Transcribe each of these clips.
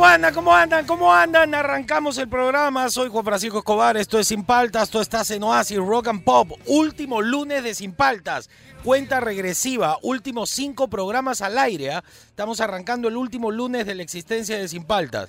¿Cómo andan? ¿Cómo andan? ¿Cómo andan? Arrancamos el programa. Soy Juan Francisco Escobar. Esto es Sin Paltas. Esto está en Oasis Rock and Pop. Último lunes de Sin Paltas. Cuenta regresiva. Últimos cinco programas al aire. ¿ah? Estamos arrancando el último lunes de la existencia de Sin Paltas.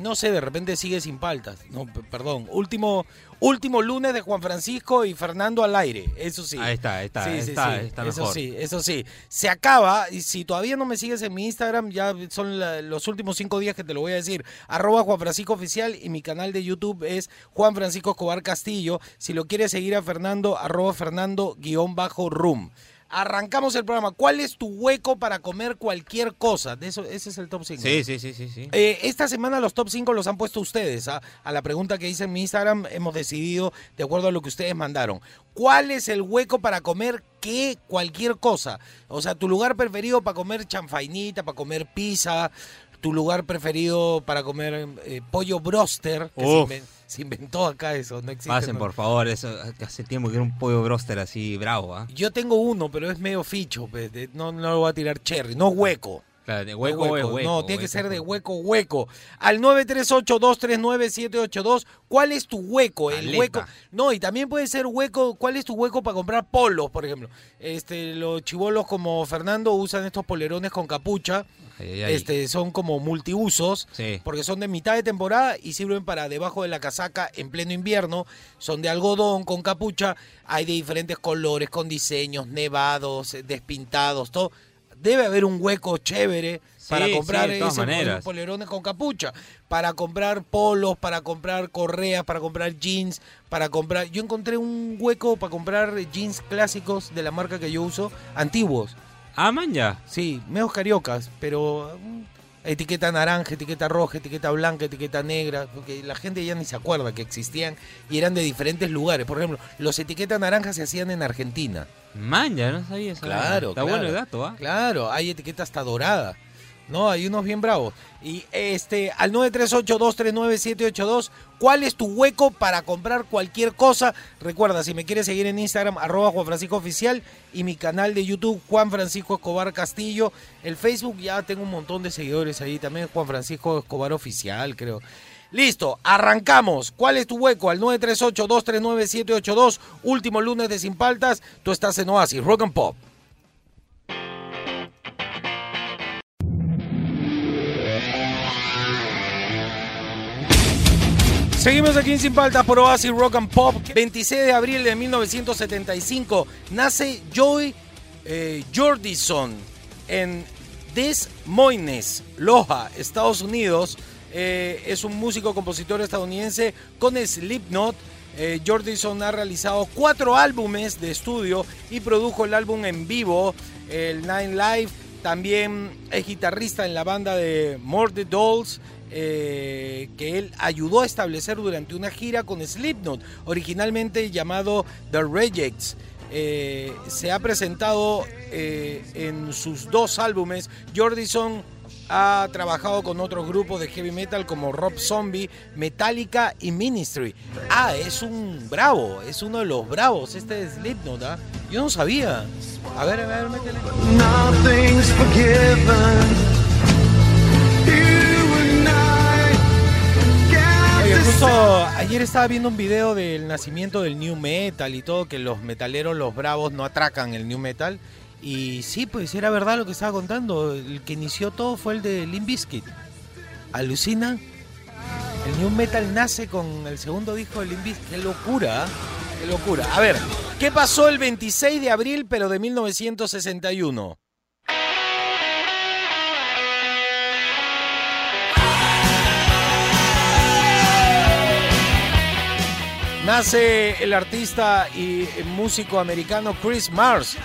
No sé, de repente sigue sin paltas. No, perdón. Último, último lunes de Juan Francisco y Fernando al aire. Eso sí. Ahí está, ahí está, Sí, ahí sí, está, sí. Eso sí, eso sí. Se acaba, y si todavía no me sigues en mi Instagram, ya son la- los últimos cinco días que te lo voy a decir. Arroba Juan Francisco Oficial y mi canal de YouTube es Juan Francisco Escobar Castillo. Si lo quieres seguir a Fernando, arroba Fernando guion bajo room. Arrancamos el programa. ¿Cuál es tu hueco para comer cualquier cosa? De eso, ese es el top 5. Sí, sí, sí, sí, sí. Eh, esta semana los top 5 los han puesto ustedes. ¿ah? A la pregunta que hice en mi Instagram hemos decidido de acuerdo a lo que ustedes mandaron. ¿Cuál es el hueco para comer qué? Cualquier cosa. O sea, tu lugar preferido para comer chanfainita, para comer pizza, tu lugar preferido para comer eh, pollo broster, que se, inventó acá eso, no existe. Pasen, ¿no? por favor, eso hace tiempo que era un pollo broster así bravo, ¿ah? Yo tengo uno, pero es medio ficho, pues, de- no, no lo voy a tirar cherry, no hueco. Claro, de hueco, hueco, hueco. No, tiene que ser de hueco. hueco. Al 938-239-782, ¿cuál es tu hueco? El Aleta. hueco. No, y también puede ser hueco, ¿cuál es tu hueco para comprar polos, por ejemplo? Este, los chivolos como Fernando usan estos polerones con capucha. Ay, ay, ay. Este, son como multiusos, Sí. porque son de mitad de temporada y sirven para debajo de la casaca en pleno invierno. Son de algodón con capucha, hay de diferentes colores, con diseños, nevados, eh, despintados, todo. Debe haber un hueco chévere para comprar sí, ese polerones con capucha, para comprar polos, para comprar correas, para comprar jeans, para comprar... Yo encontré un hueco para comprar jeans clásicos de la marca que yo uso, antiguos. Ah, man, ya. Sí, medios cariocas, pero mm, etiqueta naranja, etiqueta roja, etiqueta blanca, etiqueta negra, porque la gente ya ni se acuerda que existían y eran de diferentes lugares. Por ejemplo, los etiquetas naranjas se hacían en Argentina. Man, ya, no sabía eso. Claro, Está claro. bueno el dato, ¿ah? Claro, hay etiqueta hasta dorada. No, hay unos bien bravos. Y este, al 938-239-782, ¿cuál es tu hueco para comprar cualquier cosa? Recuerda, si me quieres seguir en Instagram, arroba Juan Francisco Oficial y mi canal de YouTube, Juan Francisco Escobar Castillo. El Facebook ya tengo un montón de seguidores ahí también, Juan Francisco Escobar Oficial, creo. Listo, arrancamos. ¿Cuál es tu hueco? Al 938-239-782, último lunes de Sin Paltas. Tú estás en Oasis, Rock and Pop. Seguimos aquí en Sin Paltas por Oasis Rock and Pop. 26 de abril de 1975 nace Joy eh, Jordison en Des Moines, Loja, Estados Unidos. Eh, es un músico compositor estadounidense con Slipknot. Eh, Jordison ha realizado cuatro álbumes de estudio y produjo el álbum en vivo, el Nine Live. También es guitarrista en la banda de More the Dolls, eh, que él ayudó a establecer durante una gira con Slipknot, originalmente llamado The Rejects. Eh, se ha presentado eh, en sus dos álbumes. Jordison ha trabajado con otros grupos de heavy metal como Rob Zombie, Metallica y Ministry. Ah, es un bravo, es uno de los bravos. Este es Slipknot, ¿ah? Yo no sabía. A ver, a ver, métele. I Oye, got to justo ayer estaba viendo un video del nacimiento del new metal y todo, que los metaleros, los bravos, no atracan el new metal. Y sí, pues era verdad lo que estaba contando. El que inició todo fue el de Limp Bizkit. Alucina. El new metal nace con el segundo disco de Limp Bizkit. Qué locura, ¿ah? qué locura. A ver, ¿qué pasó el 26 de abril, pero de 1961? Nace el artista y músico americano Chris Mars.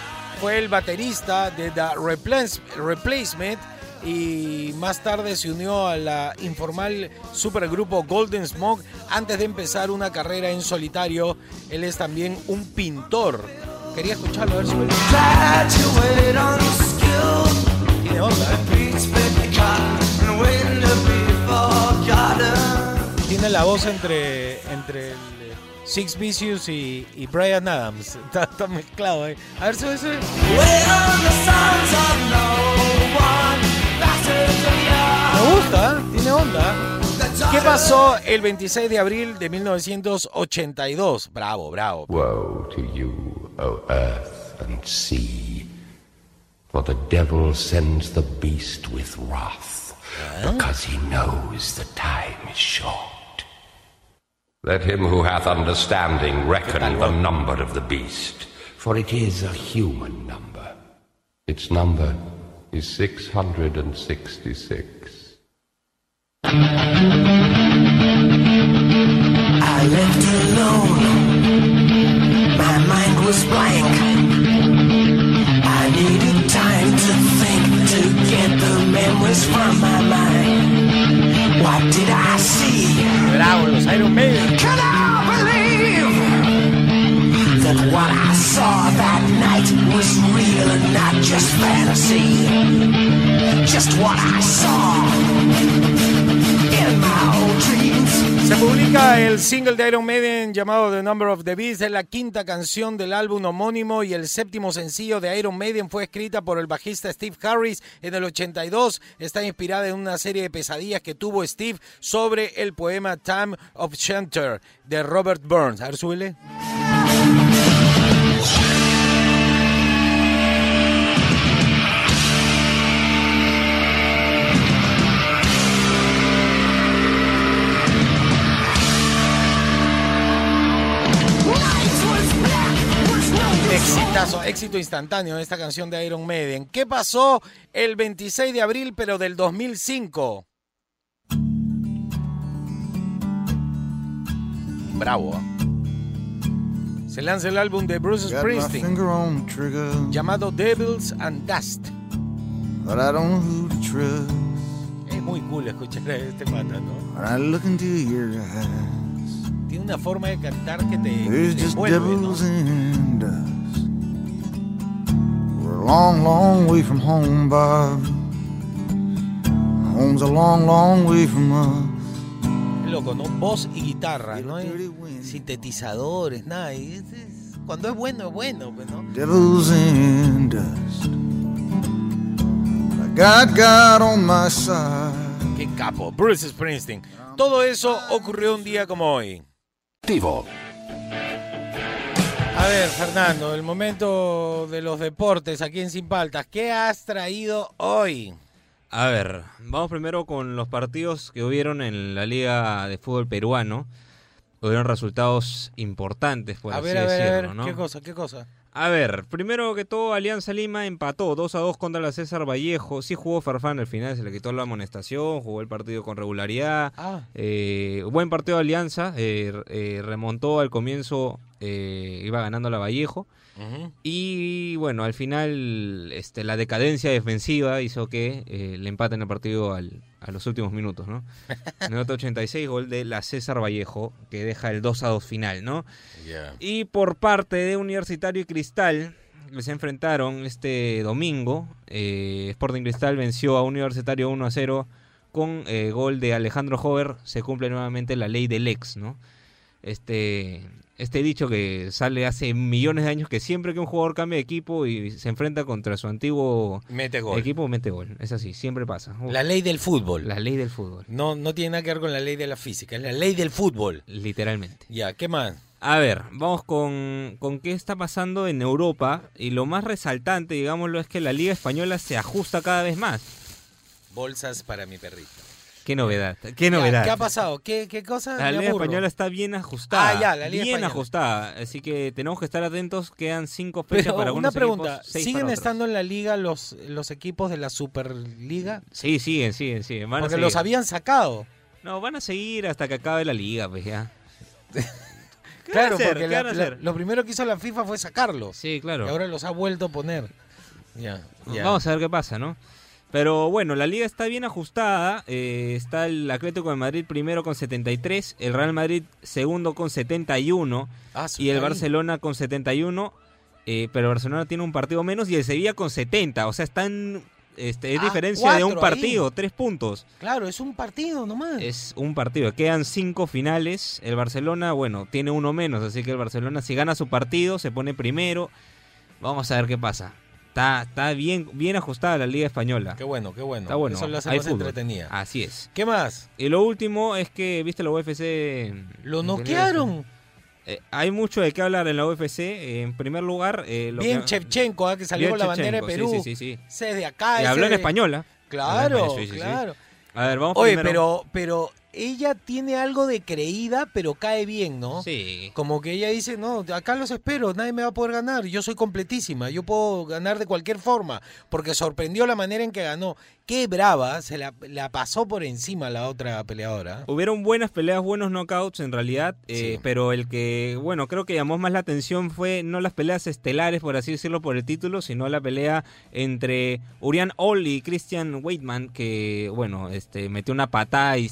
Fue el baterista de The Replace- Replacement y más tarde se unió a la informal supergrupo Golden Smoke antes de empezar una carrera en solitario. Él es también un pintor. Quería escucharlo, a ver si tiene onda. ¿eh? Tiene la voz entre, entre el Six Vicious y, y Brian Adams. Está, está mezclado ahí. A ver, sube, sube. Me gusta, ¿eh? tiene onda. young. ¿Qué pasó el 26 de abril de 1982? Bravo, bravo. Woe to you, O earth and sea, for the devil sends the beast with wrath, because he knows the time is short. Let him who hath understanding reckon the number of the beast, for it is a human number. Its number is 666. Just fantasy? Just what I saw in my old dreams. Se publica el single de Iron Maiden llamado The Number of the Beast. Es la quinta canción del álbum homónimo y el séptimo sencillo de Iron Maiden fue escrita por el bajista Steve Harris en el 82. Está inspirada en una serie de pesadillas que tuvo Steve sobre el poema Time of Shelter de Robert Burns. A ver, súbele. Exitazo, éxito instantáneo en esta canción de Iron Maiden. ¿Qué pasó el 26 de abril pero del 2005? Bravo. ¿eh? Se lanza el álbum de Bruce Springsteen llamado Devils and Dust. but I don't know who to trust. Es muy cool escuchar a este pata, ¿no? Tiene una forma de cantar que te, que there's te just envuelve, ¿no? Long, long way from home, Bob. Home's a long, long way from us. Loco, ¿no? Voz y guitarra, no hay sintetizadores, nada. y es- es- cuando es bueno, es bueno, pues, ¿no? Devils and dust. I got God on my side. Qué capo, Bruce Springsteen. Todo eso ocurrió un día como hoy. Activo. A ver, Fernando, el momento de los deportes aquí en Sin Paltas. ¿Qué has traído hoy? A ver, vamos primero con los partidos que hubieron en la Liga de Fútbol Peruano. Hubieron resultados importantes, por a así ver, ver, a decirlo, ver, ¿no? ¿qué cosa, qué cosa? A ver, primero que todo, Alianza Lima empató 2 a 2 contra la César Vallejo. Sí jugó Farfán al final, se le quitó la amonestación, jugó el partido con regularidad. Ah, Eh, buen partido de Alianza, eh, eh, remontó al comienzo, eh, iba ganando la Vallejo. Y bueno, al final este, la decadencia defensiva hizo que eh, le empaten el partido al- a los últimos minutos, ¿no? Minuto 86, gol de la César Vallejo, que deja el 2 a 2 final, ¿no? Y por parte de Universitario y Cristal, que se enfrentaron este domingo, eh, Sporting Cristal venció a Universitario 1 a 0 con eh, gol de Alejandro Hover, se cumple nuevamente la ley del ex, ¿no? Este, este dicho que sale hace millones de años que siempre que un jugador cambia de equipo y se enfrenta contra su antiguo Mete gol. equipo, mete gol. Es así, siempre pasa. La ley del fútbol. La ley del fútbol, No, no tiene nada que ver con la ley de la física, es la ley del fútbol. literalmente. Ya, ¿qué más? A ver, vamos con, con qué está pasando en Europa. Y lo más resaltante, digámoslo, es que la Liga Española se ajusta cada vez más. Bolsas para mi perrito. Qué novedad, qué novedad. ¿Qué ha pasado? ¿Qué, qué cosa? La Liga. Española está bien ajustada. Ah, ya, la Liga Bien Española. ajustada. Así que tenemos que estar atentos. Quedan cinco fechas Pero para una algunos pregunta, equipos, seis ¿siguen para estando en la liga los, los equipos de la Superliga? Sí, siguen, siguen, siguen. Van a Porque seguir. los habían sacado. No, van a seguir hasta que acabe la liga, pues ya. ¿Qué Claro, van a hacer? porque ¿Qué la- van a la- hacer? lo primero que hizo la FIFA fue sacarlos. Sí, claro. Y ahora los ha vuelto a poner. Ya, ya. Vamos a ver qué pasa, ¿no? Pero bueno, la liga está bien ajustada. eh, está el Atlético de Madrid primero con 73, el Real Madrid segundo con 71 Ah, y el. Barcelona con 71. eh, pero Barcelona tiene un partido menos y el Sevilla con 70. O sea, están. Este, es Ah, diferencia de un ahí. partido, tres puntos. Claro, es un partido nomás. Es un partido. Quedan cinco finales. El Barcelona, bueno, tiene uno menos. Así que el Barcelona, si gana su partido, se pone primero. Vamos a ver qué pasa. Está, está bien, bien ajustada la Liga Española. Qué bueno, qué bueno. Está bueno. Eso lo hace hay más fútbol. entretenida. Así es. ¿Qué más? Y lo último es que, viste, la UFC. Lo noquearon. Eh, hay mucho de qué hablar en la UFC. Eh, en primer lugar, eh, lo Bien que- Chevchenko, ah, que salió Bien con la bandera de Perú. Sí, sí, sí. Ese es de acá. Y habló en de- española. Claro, Sí, sí, sí. claro. A ver, vamos Oye, primero. pero, pero ella tiene algo de creída, pero cae bien, ¿no? Sí. Como que ella dice, no, acá los espero, nadie me va a poder ganar, yo soy completísima, yo puedo ganar de cualquier forma, porque sorprendió la manera en que ganó. Qué brava, se la, la pasó por encima la otra peleadora. Hubieron buenas peleas, buenos knockouts en realidad, eh, Sí. pero el que, bueno, creo que llamó más la atención fue no las peleas estelares, por así decirlo, por el título, sino la pelea entre Urian Hall y Christian Weidman, que, bueno, este, metió una patada y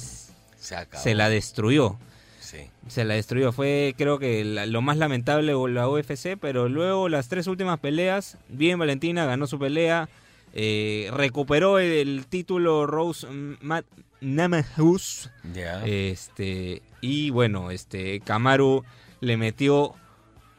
Se acabó. se la destruyó. Sí. Se la destruyó. Fue, creo que, la- lo más lamentable la UFC, pero luego las tres últimas peleas, bien Valentina, ganó su pelea, eh, recuperó el, el título Rose Mat Namajunas. Ya. Este, y bueno, este, Kamaru le metió,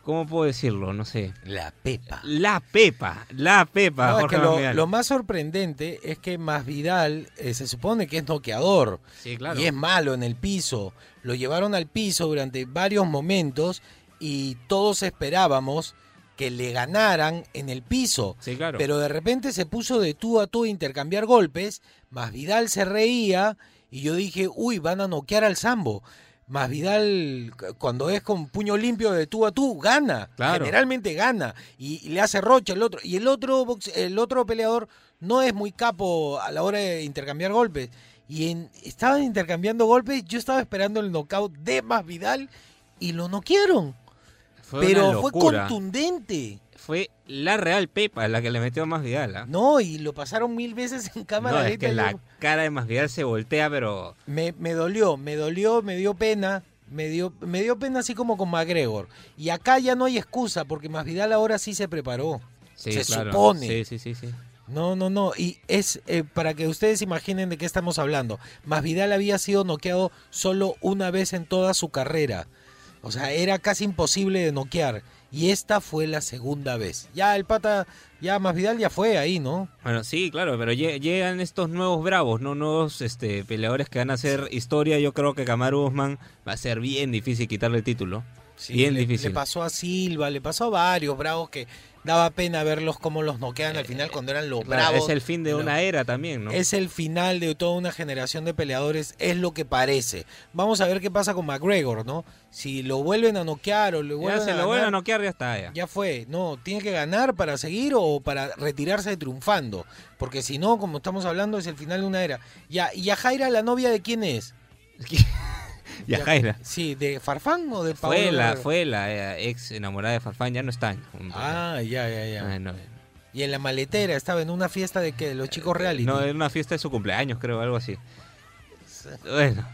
¿cómo puedo decirlo? No sé. la pepa. La pepa, la pepa. No, es Jorge que lo, Masvidal. lo más sorprendente es que Masvidal eh, se supone que es noqueador Sí, claro. y es malo en el piso. Lo llevaron al piso durante varios momentos y todos esperábamos que le ganaran en el piso. Sí, claro. Pero de repente se puso de tú a tú a intercambiar golpes. Masvidal se reía y yo dije, uy, van a noquear al Sambo. Masvidal, c- cuando es con puño limpio de tú a tú, gana. Claro. Generalmente gana. Y, y le hace rocha el otro. Y el otro, box- el otro peleador no es muy capo a la hora de intercambiar golpes. Y en, estaban intercambiando golpes. Yo estaba esperando el knockout de Masvidal y lo noquearon. Fue Pero fue contundente. Fue la real pepa la que le metió más Vidal. ¿ah? No, y lo pasaron mil veces en cámara No, es que la cara de Masvidal se voltea, pero me, me dolió, me dolió, me dio pena, me dio, me dio pena así como con McGregor. Y acá ya no hay excusa, porque Masvidal ahora sí se preparó. sí, Se claro. supone. Sí, sí, sí, sí. No, no, no. Y es eh, para que ustedes imaginen de qué estamos hablando. Masvidal había sido noqueado solo una vez en toda su carrera. O sea, era casi imposible de noquear. Y esta fue la segunda vez. Ya el pata, ya Masvidal ya fue ahí, ¿no? Bueno, sí, claro, pero lle- llegan estos nuevos bravos, ¿no? Nuevos este, peleadores que van a hacer historia. Yo creo que Kamaru Usman va a ser bien difícil quitarle el título. Sí, bien le, difícil. le pasó a Silva, le pasó a varios bravos que daba pena verlos cómo los noquean al final cuando eran los Claro, bravos. es el fin de Lo- una era también, ¿no? Es el final de toda una generación de peleadores, es lo que parece. Vamos a ver qué pasa con McGregor, ¿no? Si lo vuelven a noquear o ya vuelven se a lo vuelven a noquear, ya está, ya. ya fue. No, tiene que ganar para seguir o para retirarse triunfando. Porque si no, como estamos hablando, es el final de una era. Ya, ¿Y a Jaira, la novia de quién es? Ya Jaira. Sí, ¿de Farfán o de Paolo Fue la, fue la eh, ex enamorada de Farfán, ya no están juntos. Ah, ya, ya, ya. No, Y en la maletera estaba en una fiesta de que los chicos reality. no, era una fiesta de su cumpleaños, creo, algo así. Bueno,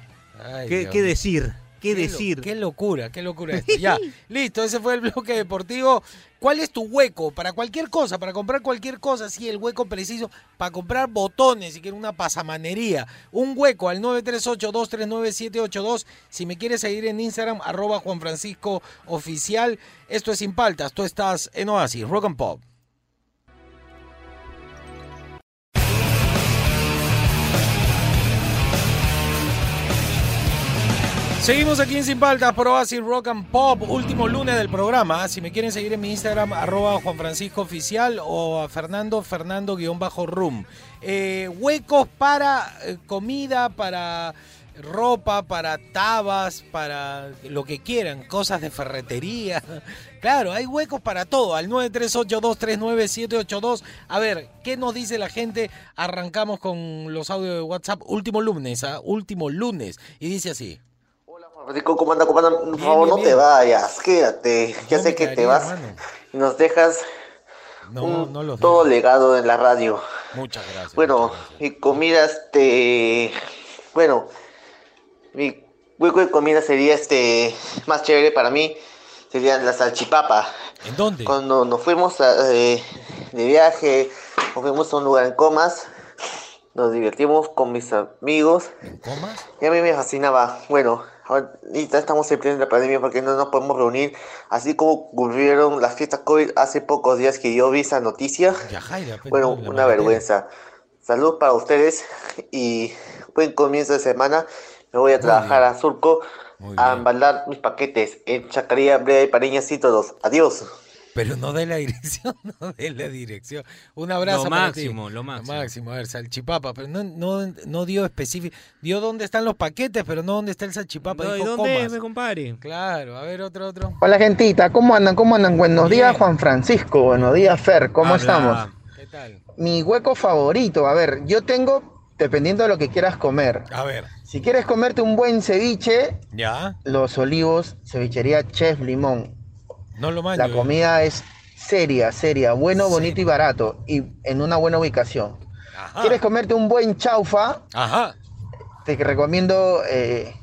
Ay, ¿qué, qué decir? ¿Qué, decir? Qué locura, qué locura esto. Ya, listo, ese fue el bloque deportivo. ¿Cuál es tu hueco para cualquier cosa, para comprar cualquier cosa? Sí, el hueco preciso para comprar botones, si quieres una pasamanería. Un hueco al 938-239-782. Si me quieres seguir en Instagram, arroba Juan Francisco Oficial. Esto es Sin Paltas, tú estás en Oasis, Rock and Pop. Seguimos aquí en Sin Paltas por Oasis Rock and Pop, último lunes del programa. Si me quieren seguir en mi Instagram, arroba Juan Francisco Oficial o a Fernando, Fernando-Room. Eh, huecos para eh, comida, para ropa, para tabas, para lo que quieran, cosas de ferretería. Claro, hay huecos para todo. Al 938239782. A ver, ¿qué nos dice la gente? Arrancamos con los audios de WhatsApp. Último lunes, ¿ah? Último lunes. Y dice así. Francisco, ¿cómo anda? ¿Cómo anda? Por favor, no bien. te vayas, quédate. Ya sé que te vas y nos dejas No, un no los todo legado en la radio. Muchas gracias. Bueno, muchas gracias. mi comida, este. Bueno, mi hueco de comida sería este. Más chévere para mí. Sería la salchipapa. ¿En dónde? Cuando nos fuimos a, eh, de viaje, nos fuimos a un lugar en Comas. Nos divertimos con mis amigos. ¿En comas? Y a mí me fascinaba. Bueno, ahorita estamos en plena pandemia porque no nos podemos reunir. Así como ocurrieron las fiestas COVID hace pocos días que yo vi esa noticia. Ya, Jaira, Bueno, una vergüenza. Salud para ustedes y buen comienzo de semana. Me voy a trabajar a Surco Muy a embalar mis paquetes en Chacaría, Brea y Pareñas y todos. Adiós. Pero no de la dirección, no de la dirección. Un abrazo Lo para ti. máximo, lo máximo. A ver, salchipapa, pero no, no, no dio específico. Dio dónde están los paquetes, pero no dónde está el salchipapa. No, ¿y dijo dónde comas. me compadre? Claro, a ver, otro, otro. Hola gentita, ¿cómo andan? ¿Cómo andan? Buenos Bien. días Juan Francisco, buenos días Fer, ¿cómo Habla. estamos? ¿Qué tal? Mi hueco favorito, a ver, yo tengo, dependiendo de lo que quieras comer. A ver, Si quieres comerte un buen ceviche, ya, Los Olivos, cevichería Chef Limón. No lo. La comida es seria, seria, bueno, bonito y barato y en una buena ubicación. Ajá. ¿Quieres comerte un buen chaufa? Ajá. Te recomiendo eh,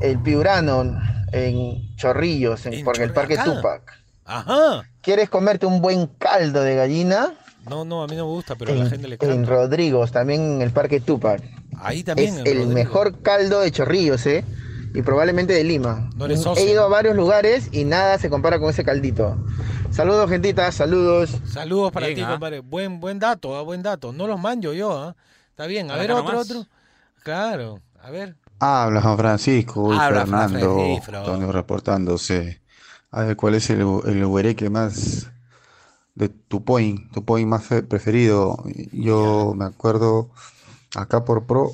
el Piurano en Chorrillos, en, En por el Parque acá. Tupac. Ajá. ¿Quieres comerte un buen caldo de gallina? No, no, a mí no me gusta, pero a la en, gente le en encanta. Rodrigos, también en el Parque Tupac. Ahí también. es en el Rodrigo. mejor caldo de Chorrillos, ¿eh? Y probablemente de Lima. No eres He socio. ido a varios lugares y nada se compara con ese caldito. Saludos, gentita, saludos. Saludos para Bien, ti, ¿ah? compadre. Buen, buen dato, ah, buen dato. No los manjo yo, ¿ah? Está bien. A ver, otro, nomás. otro. Claro, a ver. Habla Juan Francisco, uy, Habla, Fernando, Francisco. Antonio reportándose. A ver, ¿cuál es el, el huereque más de tu point, tu point más fe- preferido? Yo me acuerdo, acá por Pro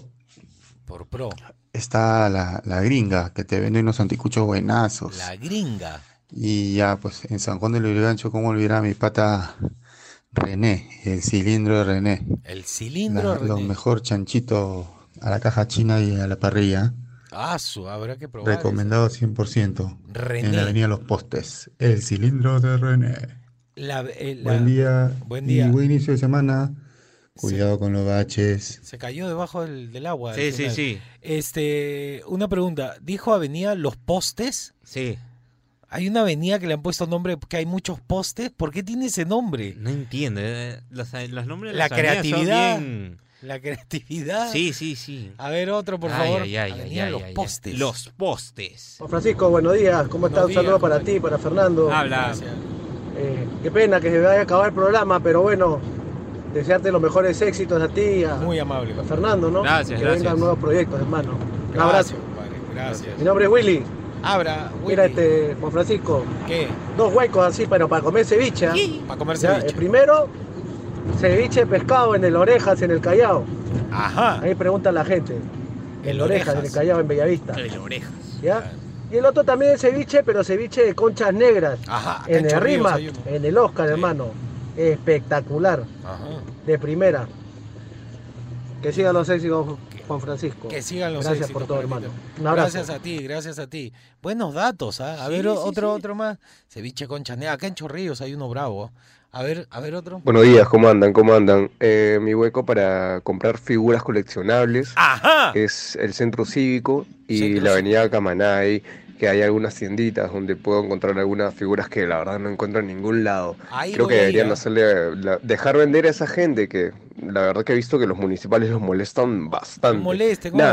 Por pro. Está la, la gringa, que te vende unos anticuchos buenazos. La gringa. Y ya, pues en San Juan del Lurigancho, ¿cómo olvidar a mi pata René, el cilindro de René? El cilindro. La- lo René. mejor chanchito a la caja china y a la parrilla. Ah, su, habrá que probar. Recomendado 100%. René. En la avenida Los Postes. El cilindro de René. La, eh, la- Buen día. Buen día. Y buen inicio de semana. Cuidado con los baches. Se cayó debajo del, del agua. Sí, sí, sí. Este, una pregunta. ¿Dijo avenida Los Postes? Sí. Hay una avenida que le han puesto nombre que hay muchos postes. ¿Por qué tiene ese nombre? No entiendo. eh, Los, los nombres de La las avenidas son creatividad. bien- La creatividad. Sí, sí, sí. A ver, otro, por Ay, favor. ay, ay, Avenida ay, Los ay, ay. Postes. Los postes. Juan Francisco, buenos días. ¿Cómo estás? Un días, saludo para ti, para Fernando. Habla. Eh, qué pena que se vaya a acabar el programa, pero bueno, desearte los mejores éxitos a ti y a, Muy amable. a. Fernando, ¿no? Gracias, que gracias. vengan nuevos proyectos, hermano. Un Gracias, abrazo. Gracias. Mi nombre es Willy. Abra, Willy. Mira, este, Juan Francisco, ¿Qué? dos huecos así, pero para comer ceviche. ¿ah? Para comer Ya, ceviche. El primero, ceviche de pescado en el Orejas, en el Callao. Ajá. Ahí pregunta la gente. En En Orejas, en el. Callao, en Bellavista. El orejas. ¿Ya? Y el otro también es ceviche, pero ceviche de conchas negras. Ajá. En el Rima, en el Oscar, Sí. hermano. Espectacular. Ajá. de primera. Que sigan los éxitos, Juan Francisco. Que sigan los Gracias éxitos, por todo, hermano. Un abrazo. Gracias a ti, gracias a ti. Buenos datos, ¿ah? A Sí, ver, sí, otro, sí. otro más. Ceviche con chanea. Acá en Chorrillos hay uno bravo. A ver, a ver otro. Buenos días, ¿cómo andan? ¿Cómo andan? Eh, mi hueco para comprar figuras coleccionables ¡Ajá! es el centro cívico y Centro la avenida Camanay, que hay algunas tienditas donde puedo encontrar algunas figuras que la verdad no encuentro en ningún lado. Ahí Creo que deberían hacerle, la- dejar vender a esa gente que la verdad que he visto que los municipales los molestan bastante.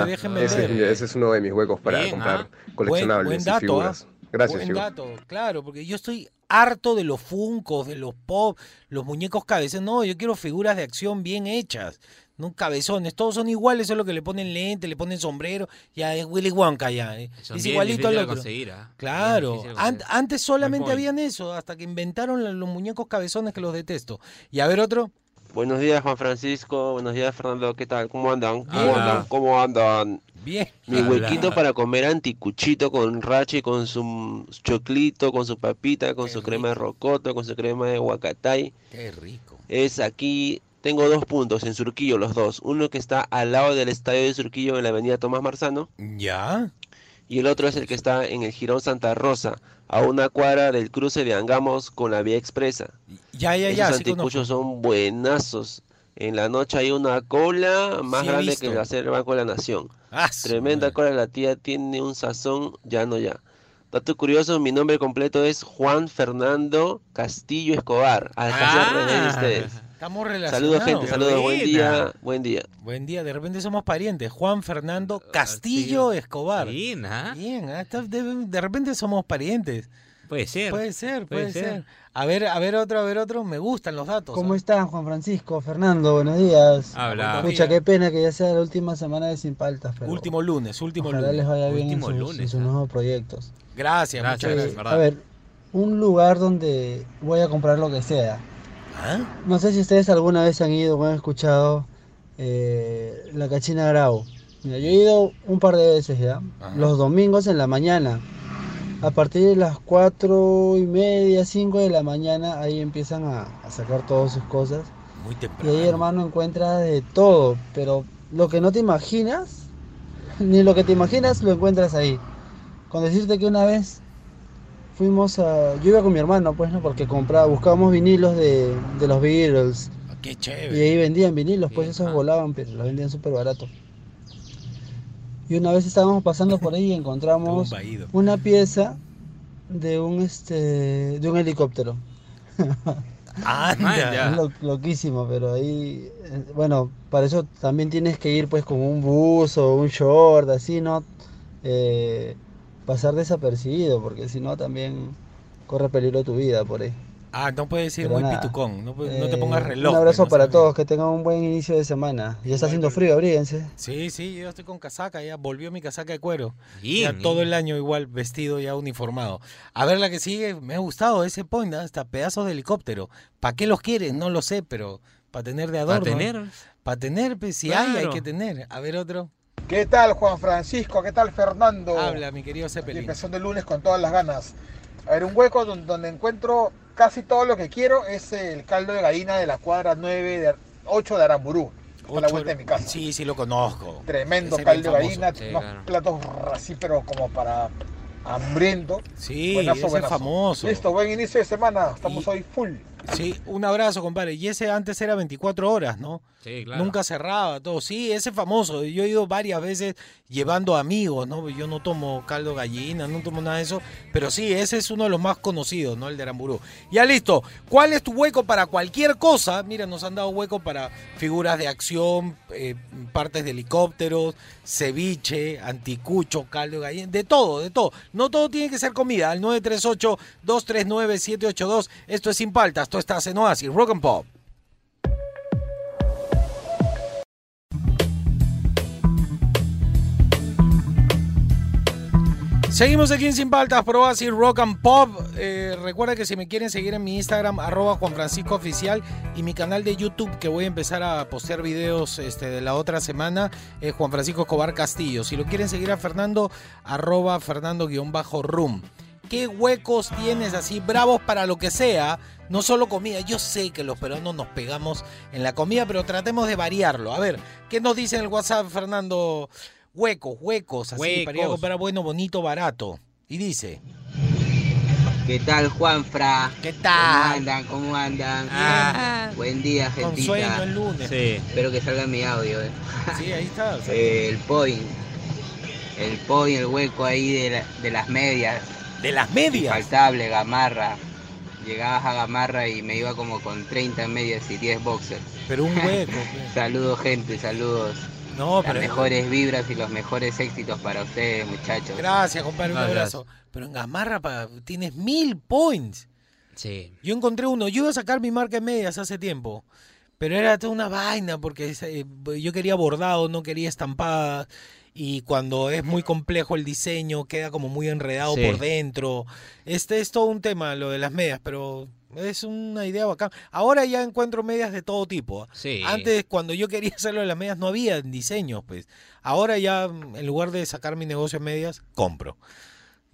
Déjenme ese, ver. ese es uno de mis huecos para Bien, comprar ¿ah? coleccionables buen dato, figuras. ¿ah? Gracias, Buen dato, claro, porque yo estoy harto de los funcos, de los pop, los muñecos cabezones. No, yo quiero figuras de acción bien hechas, no cabezones. Todos son iguales, solo que le ponen lente, le ponen sombrero. Ya es Willy Wonka, ya. eh. Es igualito al otro. Bien Claro, antes solamente habían eso, hasta que inventaron los muñecos cabezones que los detesto. Y a ver otro. Buenos días, Juan Francisco. Buenos días, Fernando. ¿Qué tal? ¿Cómo andan? ¿Cómo andan? ¿Cómo andan? Bien. Mi huequito para comer anticuchito con rache, con su choclito, con su papita, con Qué su crema de rocoto, con su crema de huacatay. Qué rico. Es aquí, tengo dos puntos en Surquillo, los dos. Uno que está al lado del estadio de Surquillo en la avenida Tomás Marzano ¿Ya? y el otro es el que está en el Girón Santa Rosa, a una cuadra del cruce de Angamos con la vía expresa. Ya, ya, ya. Sí conozco. anticuchos son buenazos. En la noche hay una cola más Sí, grande visto. que la hacer el Banco de la Nación. Ah, Tremenda cola, la tía tiene un sazón, ya no ya. Dato curioso, mi nombre completo es Juan Fernando Castillo Escobar. Al Ah, ustedes. Estamos relacionados. Saludos gente, saludos, buen día, buen día. Buen día, de repente somos parientes. Juan Fernando Castillo Escobar. Bien, ¿ah? Bien, ah, de, repente somos parientes. Puede ser. Puede ser, puede, Puede ser. ser. A ver, a ver otro, a ver otro. Me gustan los datos. ¿Cómo ¿ah? están, Juan Francisco? Fernando, buenos días. Habla. Escucha, qué pena que ya sea la última semana de Sin Paltas, pero Último lunes, último ojalá lunes. les vaya bien en Último sus, lunes, en sus ¿ah? nuevos proyectos. Gracias, Gracias, muchas Eh, gracias. verdad. a ver, un lugar donde voy a comprar lo que sea. ¿Ah? No sé si ustedes alguna vez han ido o han escuchado eh, la Cachina Grau. Mira, yo he ido un par de veces ya, Ajá. los domingos en la mañana. A partir de las cuatro y media, cinco de la mañana, ahí empiezan a, a sacar todas sus cosas. Muy Y temprano. ahí, hermano, encuentras de todo, pero lo que no te imaginas, ni lo que te imaginas lo encuentras ahí. Con decirte que una vez fuimos a... Yo iba con mi hermano, pues, ¿no? Porque compraba, buscábamos vinilos de, de los Beatles. Ah, Qué Y chévere. ahí vendían vinilos, pues Bien, esos ah. volaban, pero los vendían súper barato. Y una vez estábamos pasando por ahí y encontramos una pieza de un este de un helicóptero. Anda. Lo- loquísimo, pero ahí, eh, bueno, para eso también tienes que ir pues con un buzo, un short, así, ¿no? Eh, pasar desapercibido, porque si no también corre peligro tu vida por ahí. Ah, no puedes ir Pero muy nada, pitucón. No, no te Eh, pongas reloj. Un abrazo no para sabes. todos, que tengan un buen inicio de semana. Ya está haciendo frío, abríguense. Sí, sí, yo estoy con casaca, ya volvió mi casaca de cuero. Bien, ya todo el año igual vestido, ya uniformado. A ver la que sigue, me ha gustado ese point, hasta pedazos de helicóptero. ¿Para qué los quieres? No lo sé, pero para tener de Para adorno. tener. Para tener, pues si hay, hay que tener. A ver otro. ¿Qué tal Juan Francisco? ¿Qué tal Fernando? Habla, mi querido Zeppelin. empezando el lunes con todas las ganas. A ver, un hueco donde, donde encuentro casi todo lo que quiero es el caldo de gallina de la cuadra 9 de 8 de Aramburú. A la Ocho- vuelta de mi casa. Sí, sí lo conozco. Tremendo Ese caldo de gallina, Sí, unos claro. platos así, pero como para hambriento. Sí, Buenazo, es buenazo. famoso. Listo, buen inicio de semana. Estamos Y- hoy full. Sí, un abrazo, compadre. Y ese antes era 24 horas, ¿no? Sí, claro. Nunca cerraba, todo. Sí, ese es famoso. Yo he ido varias veces llevando amigos, ¿no? Yo no tomo caldo gallina, no tomo nada de eso. Pero sí, ese es uno de los más conocidos, ¿no? El de Aramburú. Ya listo. ¿Cuál es tu hueco para cualquier cosa? Mira, nos han dado hueco para figuras de acción, eh, partes de helicópteros, ceviche, anticucho, caldo gallina, de todo, de todo. No todo tiene que ser comida. Al 938-239-782. Esto es Sin Paltas. Esto está en Oasis, Rock and Pop. Seguimos aquí en Sin Paltas, por Oasis Rock and Pop. Eh, recuerda que si me quieren seguir en mi Instagram, arroba Juan Francisco Oficial, y mi canal de YouTube, que voy a empezar a postear videos este, de la otra semana, es Juan Francisco Escobar Castillo. Si lo quieren seguir a Fernando, arroba Fernando-Room. ¿Qué huecos tienes así bravos para lo que sea? No solo comida. Yo sé que los peruanos nos pegamos en la comida, pero tratemos de variarlo. A ver, ¿qué nos dice en el WhatsApp, Fernando? Huecos, huecos, así, para ir a Huecos. comprar bueno, bonito, barato. Y dice, ¿Qué tal, Juanfra? ¿qué ¿Cómo tal? andan? ¿Cómo andan? Ah. Buen día, Con gentita. sueño el lunes. Sí. Espero que salga mi audio. eh. Sí, ahí está. Eh, el point. El point, el hueco ahí de, la- de las medias. De las medias. Infaltable, gamarra. Llegabas a gamarra y me iba como con 30 medias y 10 boxers. Pero un hueco. pues. Saludos, gente, saludos. No, Las pero. mejores vibras y los mejores éxitos para ustedes, muchachos. Gracias, compadre, un abrazo. Pero en Gamarra pa, tienes mil points. Sí. Yo encontré uno. Yo iba a sacar mi marca en medias hace tiempo. Pero era toda una vaina porque eh, yo quería bordado, no quería estampada. Y cuando es muy complejo el diseño, queda como muy enredado Sí. por dentro. Este es todo un tema, lo de las medias, pero es una idea bacán. Ahora ya encuentro medias de todo tipo. Sí. Antes, cuando yo quería hacerlo de las medias, no había diseños, pues. Ahora ya, en lugar de sacar mi negocio en medias, compro.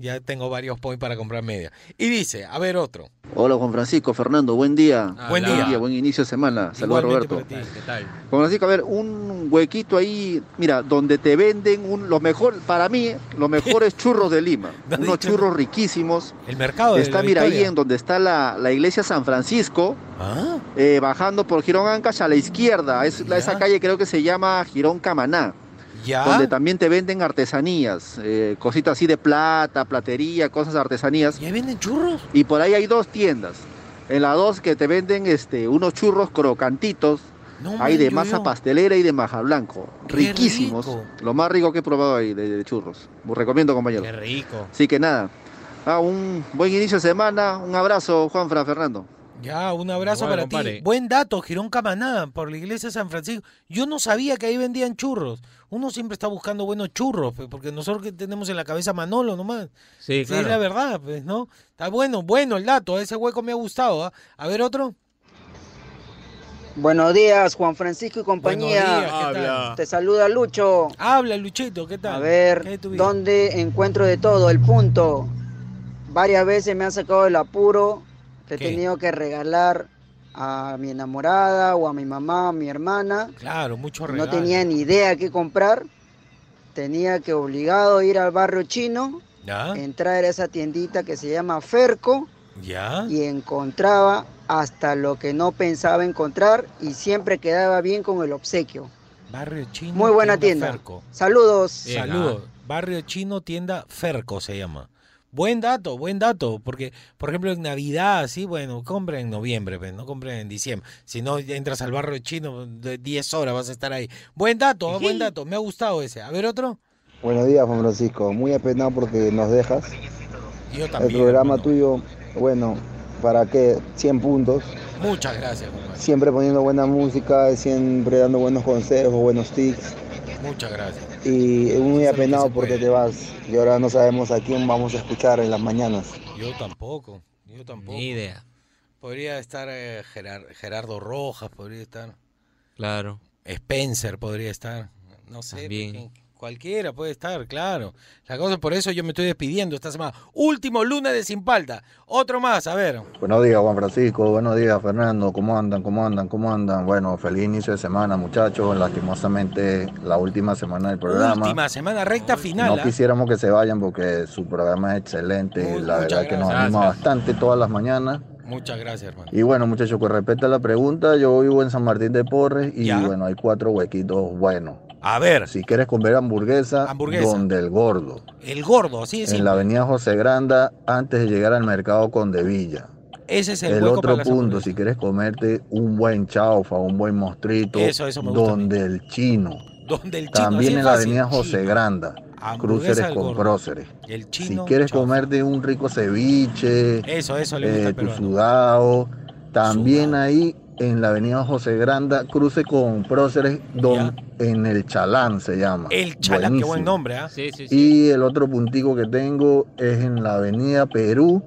Ya tengo varios points para comprar media. Y dice, a ver otro. Hola Juan Francisco, Fernando, buen día. Buen día. buen inicio de semana. Saludos Roberto. para ti. ¿Qué tal? Juan Francisco, a ver, un huequito ahí, mira, donde te venden un, los mejor, para mí, los mejores churros de Lima. ¿Dónde Unos churros riquísimos. El mercado de Está, mira, ahí en donde está la, la iglesia San Francisco, Ah, eh, bajando por Girón Ancash a la izquierda. Es, esa calle creo que se llama Girón Camaná. Ya. Donde también te venden artesanías, eh, cositas así de plata, platería, cosas artesanías. ¿Ya venden churros? Y por ahí hay dos tiendas. En la dos que te venden este, unos churros crocantitos. No, hay de masa yo. pastelera y de maja blanco. Qué Riquísimos. rico. Lo más rico que he probado ahí de, de churros. Os recomiendo, compañero. Qué rico. Así que nada. Ah, un buen inicio de semana. Un abrazo, Juanfra Fernando. Ya, un abrazo para compadre. ti. Buen dato, Girón Camaná, por la iglesia de San Francisco. Yo no sabía que ahí vendían churros. Uno siempre está buscando buenos churros, porque nosotros que tenemos en la cabeza Manolo nomás. Sí, Sí, claro. es la verdad, pues, ¿no? Está bueno, bueno el dato, ese hueco me ha gustado. ¿ah? A ver otro. Buenos días, Juan Francisco y Buenos compañía. días, ¿qué tal? Te saluda Lucho. Habla, Luchito, ¿qué tal? A ¿Qué ver? ¿dónde encuentro de todo? El punto. Varias veces me han sacado del apuro. He ¿Qué? tenido que regalar a mi enamorada o a mi mamá, a mi hermana. Claro, mucho No regalo. tenía ni idea qué comprar. Tenía que obligado ir al barrio chino, ¿Ya? entrar a esa tiendita que se llama Ferco ¿Ya? y encontraba hasta lo que no pensaba encontrar y siempre quedaba bien con el obsequio. Barrio Chino. Muy buena tienda. Ferco. Saludos. Saludos. Barrio Chino, tienda Ferco se llama. Buen dato, buen dato, porque por ejemplo en Navidad, sí, bueno, compren en noviembre, pues, no compren en diciembre. Si no entras al barrio chino, de 10 horas vas a estar ahí. Buen dato, ah, buen dato, me ha gustado ese. A ver otro. Buenos días, Juan Francisco. Muy apenado porque nos dejas. Yo El también. programa hermano. tuyo, bueno, ¿para qué? 100 puntos. Muchas gracias, compadre. Siempre poniendo buena música, siempre dando buenos consejos, buenos tips. Muchas gracias. Y muy es que apenado porque te vas. Y ahora no sabemos a quién vamos a escuchar en las mañanas. Yo tampoco, yo tampoco. Ni idea. Podría estar eh, Gerar- Gerardo Rojas, podría estar. Claro. Spencer podría estar. No sé. También. Cualquiera puede estar, claro. La cosa por eso yo me estoy despidiendo esta semana. Último lunes de Sin Palta. Otro más, a ver. Buenos días, Juan Francisco. Buenos días, Fernando. ¿Cómo andan? ¿Cómo andan? ¿Cómo andan? Bueno, feliz inicio de semana, muchachos. Lastimosamente, la última semana del programa. Última semana, recta final. No ¿ah? quisiéramos que se vayan porque su programa es excelente. Muy- la verdad que nos anima bastante todas las mañanas. Muchas gracias, hermano. Y bueno, muchachos, con respecto a la pregunta, yo vivo en San Martín de Porres y Ya. bueno, hay cuatro huequitos buenos. A ver, Si quieres comer hamburguesa, Hamburguesa. donde el gordo. el gordo, así es. En la avenida José Granda, antes de llegar al mercado Condevilla. Ese es el, El, otro punto, si quieres comerte un buen chaufa, un buen mostrito, Eso, eso me gusta donde el chino. Donde el chino, También en la avenida José Chino. Granda, cruceres con próceres. El Si chino. quieres chaufa. comerte un rico ceviche, Eso, eso le gusta eh, tu sudado, también ahí en la avenida José Granda, cruce con próceres, don, en el Chalán se llama. El chalán, qué buen nombre, ¿ah? Sí, sí, sí. Y el otro puntico que tengo es en la avenida Perú,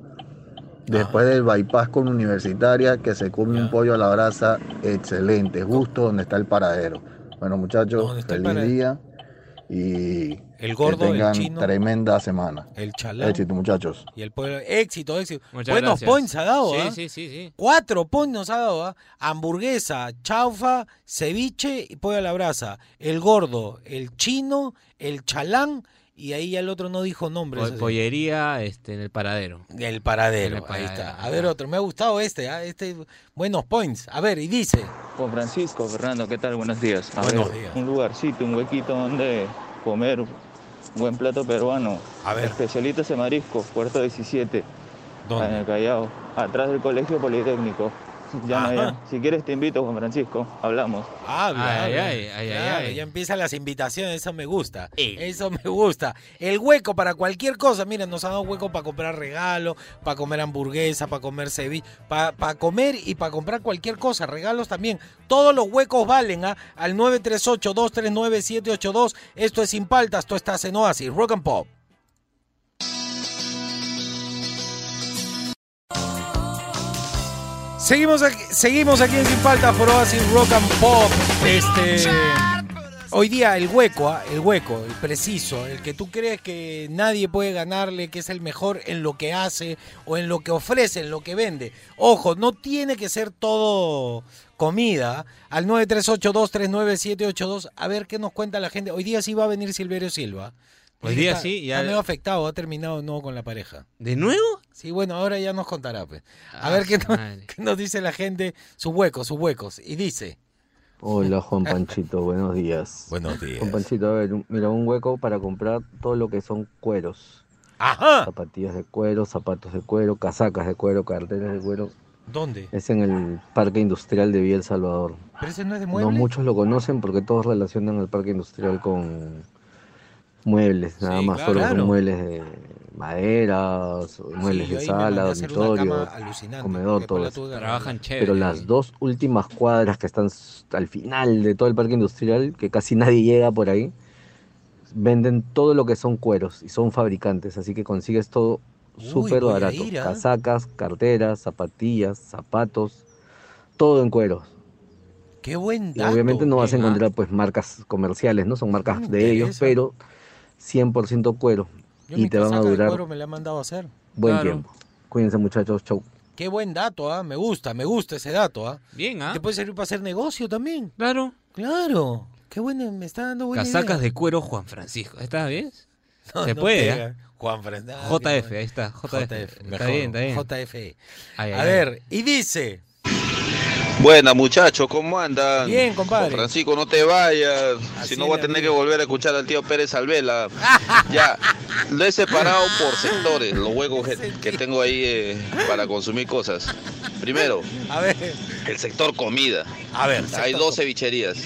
después del bypass con Universitaria, que se come un pollo a la brasa excelente, justo donde está el paradero. Bueno muchachos, ¿Dónde está el feliz día y El gordo, que el tengan chino. tremenda semana. El chalán. Éxito muchachos. Y el pueblo. Éxito, éxito. Muchas Buenos gracias. points ha dado, Sí, ¿ah? sí, sí, sí. Cuatro points nos ha dado, ¿ah? Hamburguesa, chaufa, ceviche y pollo a la brasa. El gordo, el chino, el chalán y ahí ya el otro no dijo nombres. Po- pollería este, en el paradero. El paradero, el ahí paradero, está. A ver otro, me ha gustado este, ¿ah? este buenos points. A ver, y dice, Juan Francisco, Fernando, ¿qué tal? Buenos días. A Buenos ver, días. Un lugarcito, un huequito donde comer buen plato peruano. A ver. Especialitos de marisco, Puerto 17. ¿Dónde? En el Callao, atrás del Colegio Politécnico. Ya no, ya. Si quieres te invito, Juan Francisco. Hablamos. habla, Ay, habla. ay, ay, Claro, ay, ay. Ya empiezan las invitaciones, eso me gusta. Eso me gusta. El hueco para cualquier cosa, mira, nos han dado hueco para comprar regalo, para comer hamburguesa, para comer ceviche, para comer y para comprar cualquier cosa, regalos también. Todos los huecos valen ¿ah? al 938-239-782. Esto es Sin Paltas, tú estás en Oasis, Rock and Pop. Seguimos aquí, seguimos aquí en Sin Falta por Oasis Rock and Pop. Este. Hoy día el hueco, ¿ah? el hueco, el preciso, el que tú crees que nadie puede ganarle, que es el mejor en lo que hace o en lo que ofrece, en lo que vende. Ojo, no tiene que ser todo comida. Al 938239782, a ver qué nos cuenta la gente. Hoy día sí va a venir Silverio Silva. Hoy día Está- sí, ya- Está medio afectado, ha terminado de nuevo con la pareja. ¿De nuevo? Sí, bueno, ahora ya nos contará. Pues. A Ah, ver qué, nos- madre. qué nos dice la gente, sus huecos, sus huecos. Y dice... Hola Juan Panchito, buenos días. Buenos días. Juan Panchito, a ver, un- mira, un hueco para comprar todo lo que son cueros. Ajá. Zapatillas de cuero, zapatos de cuero, casacas de cuero, carteras de cuero. ¿Dónde? Es en el Parque Industrial de Villa El Salvador. ¿Pero ese no es de No mueble? muchos lo conocen porque todos relacionan el Parque Industrial con muebles, nada Sí, más, claro. solo Claro. con muebles de madera, muebles de sala, dormitorio, comedor, todo eso. Trabajan chévere. Pero las dos últimas cuadras que están al final de todo el parque industrial, que casi nadie llega por ahí, venden todo lo que son cueros y son fabricantes, así que consigues todo súper barato. ir. Casacas, carteras, zapatillas, zapatos, todo en cueros. Qué buen Y obviamente no vas a encontrar pues marcas comerciales, ¿no? Son marcas de ellos, pero 100% cuero. Yo y mi te van a casaca de durar cuero me la han mandado a hacer. buen Claro. tiempo. Cuídense muchachos, chau. Qué buen dato, ¿ah? Me gusta, me gusta ese dato, ¿ah? Bien, ¿ah? Te puede servir para hacer negocio también. Claro. Claro. Qué bueno, me está dando buena Casacas idea. de cuero Juan Francisco. ¿Está bien? No, Se no puede. ¿eh? Juan Fernando. JF, ahí está. JF. JF, Está mejor, bien, está bien. JF. Ay, ay, A ay. ver, y dice. Buena muchachos, ¿cómo andan? Bien, compadre. Francisco, no te vayas, si no voy a tener que volver a escuchar al tío Pérez Alvela. ya, lo he separado por sectores, los huecos que, tengo ahí eh, para consumir cosas. Primero, A ver. el sector comida. A ver, Hay dos cevicherías.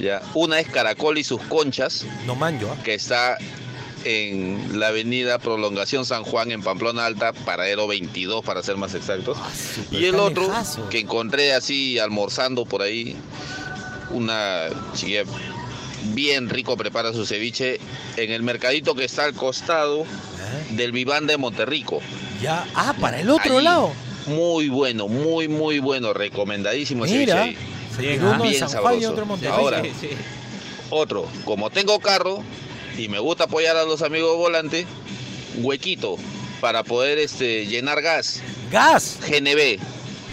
Ya, una es Caracol y sus conchas. No manjo. Que está en la avenida Prolongación San Juan en Pamplona Alta, paradero 22 para ser más exactos. y el otro lejazo. que encontré así almorzando por ahí, una chiquilla bien rico prepara su ceviche en el mercadito que está al costado del Viván de Monterrico. Ya, ah, para el otro lado. Muy bueno, muy muy bueno, recomendadísimo el Mira, ceviche ahí. uno en bien San Juan y sabroso. otro. Ahora, Sí, sí. otro, como tengo carro y me gusta apoyar a los amigos volante, huequito para poder este, llenar gas. Gas. GNB.